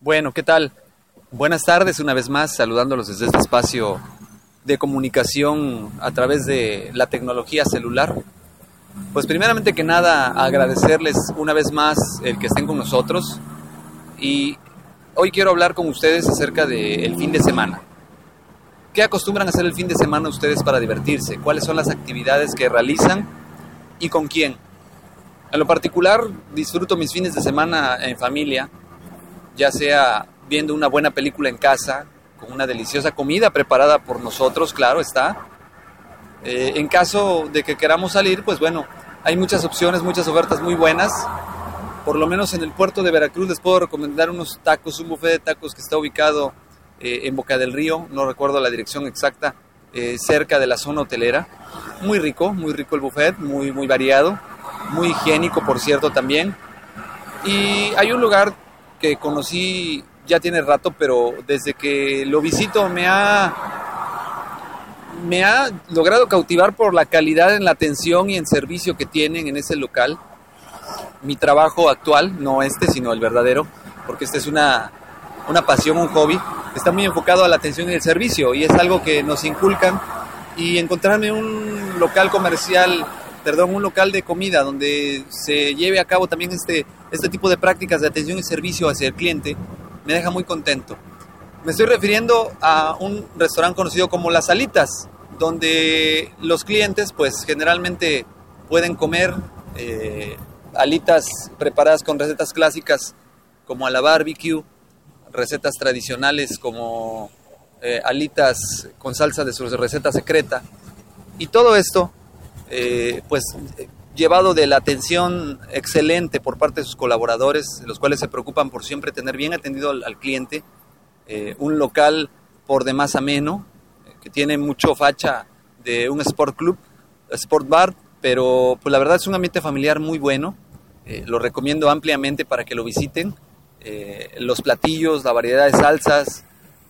Bueno, ¿qué tal? Buenas tardes una vez más, saludándolos desde este espacio de comunicación a través de la tecnología celular. Pues primeramente que nada, agradecerles una vez más el que estén con nosotros y hoy quiero hablar con ustedes acerca del fin de semana. ¿Qué acostumbran a hacer el fin de semana ustedes para divertirse? ¿Cuáles son las actividades que realizan y con quién? En lo particular, disfruto mis fines de semana en familia, ya sea viendo una buena película en casa, con una deliciosa comida preparada por nosotros, claro está. Eh, en caso de que queramos salir, pues bueno, hay muchas opciones, muchas ofertas muy buenas. Por lo menos en el puerto de Veracruz les puedo recomendar unos tacos, un buffet de tacos que está ubicado eh, en Boca del Río, no recuerdo la dirección exacta, eh, cerca de la zona hotelera. Muy rico, muy rico el buffet, muy, muy variado, muy higiénico por cierto también. Y hay un lugar que conocí ya tiene rato, pero desde que lo visito me ha, me ha logrado cautivar por la calidad en la atención y en servicio que tienen en ese local. Mi trabajo actual, no este, sino el verdadero, porque este es una, una pasión, un hobby, está muy enfocado a la atención y el servicio y es algo que nos inculcan y encontrarme un local comercial, perdón, un local de comida donde se lleve a cabo también este, este tipo de prácticas de atención y servicio hacia el cliente, me deja muy contento. Me estoy refiriendo a un restaurante conocido como Las Alitas, donde los clientes pues generalmente pueden comer eh, alitas preparadas con recetas clásicas como a la barbecue, recetas tradicionales como eh, alitas con salsa de su receta secreta. Y todo esto, eh, pues llevado de la atención excelente por parte de sus colaboradores, los cuales se preocupan por siempre tener bien atendido al, cliente, eh, un local por demás ameno, que tiene mucho facha de un sport club, sport bar, pero pues la verdad es un ambiente familiar muy bueno, lo recomiendo ampliamente para que lo visiten. los platillos, la variedad de salsas,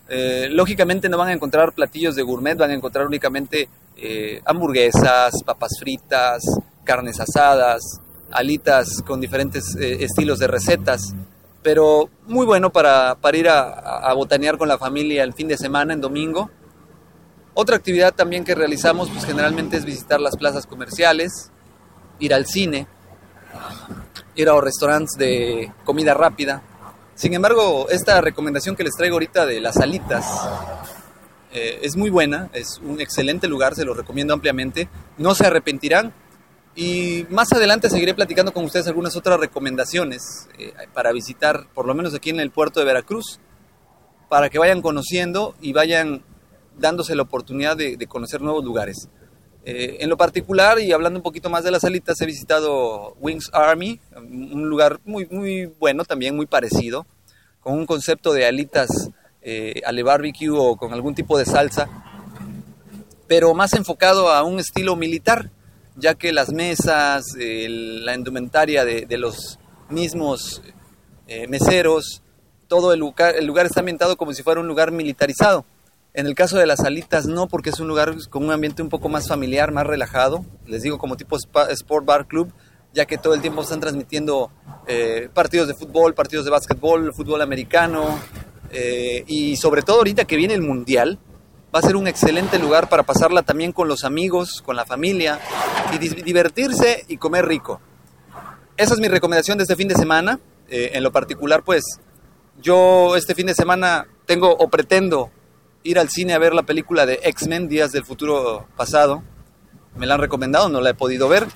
eh, lógicamente no van a encontrar platillos de gourmet, van a encontrar únicamente eh, hamburguesas, papas fritas, carnes asadas, alitas con diferentes eh, estilos de recetas, pero muy bueno para, ir a, botanear con la familia el fin de semana, en domingo. Otra actividad también que realizamos pues generalmente es visitar las plazas comerciales, ir al cine, ir a los restaurantes de comida rápida, sin embargo, esta recomendación que les traigo ahorita de las alitas eh, es muy buena, es un excelente lugar, se lo recomiendo ampliamente, no se arrepentirán. Y más adelante seguiré platicando con ustedes algunas otras recomendaciones eh, para visitar, por lo menos aquí en el puerto de Veracruz, para que vayan conociendo y vayan dándose la oportunidad de, conocer nuevos lugares. Eh, en lo particular, y hablando un poquito más de las alitas, he visitado Wings Army, un lugar muy, muy bueno, también muy parecido, con un concepto de alitas eh, ale barbecue o con algún tipo de salsa, pero más enfocado a un estilo militar, ya que las mesas, la indumentaria de, los mismos eh, meseros, todo el lugar, el lugar está ambientado como si fuera un lugar militarizado. En el caso de las alitas no, porque es un lugar con un ambiente un poco más familiar, más relajado. Les digo como tipo Sport Bar Club, ya que todo el tiempo están transmitiendo eh, partidos de fútbol, partidos de básquetbol, fútbol americano. Eh, y sobre todo ahorita que viene el Mundial, va a ser un excelente lugar para pasarla también con los amigos, con la familia, y divertirse y comer rico. Esa es mi recomendación de este fin de semana. Eh, en lo particular, pues yo este fin de semana tengo o pretendo ir al cine a ver la película de X-Men, Días del Futuro Pasado. Me la han recomendado, no la he podido ver.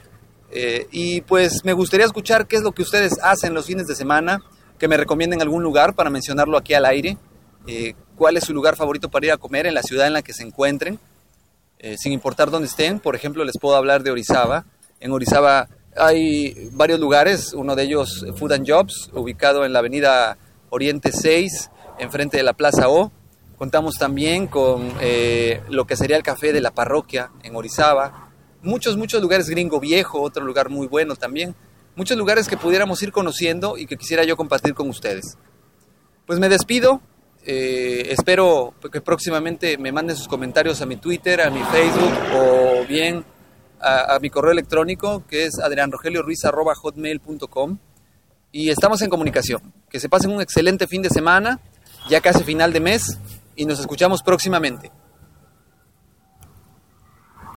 Eh, y pues me gustaría escuchar qué es lo que ustedes hacen los fines de semana, que me recomienden algún lugar para mencionarlo aquí al aire, eh, cuál es su lugar favorito para ir a comer en la ciudad en la que se encuentren, eh, sin importar dónde estén. Por ejemplo, les puedo hablar de Orizaba. En Orizaba hay varios lugares, uno de ellos Food and Jobs, ubicado en la avenida Oriente 6, enfrente de la Plaza O. Contamos también con lo que sería el café de la parroquia en Orizaba, muchos, muchos lugares, Gringo Viejo, otro lugar muy bueno también, muchos lugares que pudiéramos ir conociendo y que quisiera yo compartir con ustedes. Pues me despido, eh, espero que próximamente me manden sus comentarios a mi Twitter, a mi Facebook o bien a, mi correo electrónico que es adrianrogelioruiz.hotmail.com y estamos en comunicación. Que se pasen un excelente fin de semana, ya casi final de mes y nos escuchamos próximamente.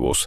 Айвус.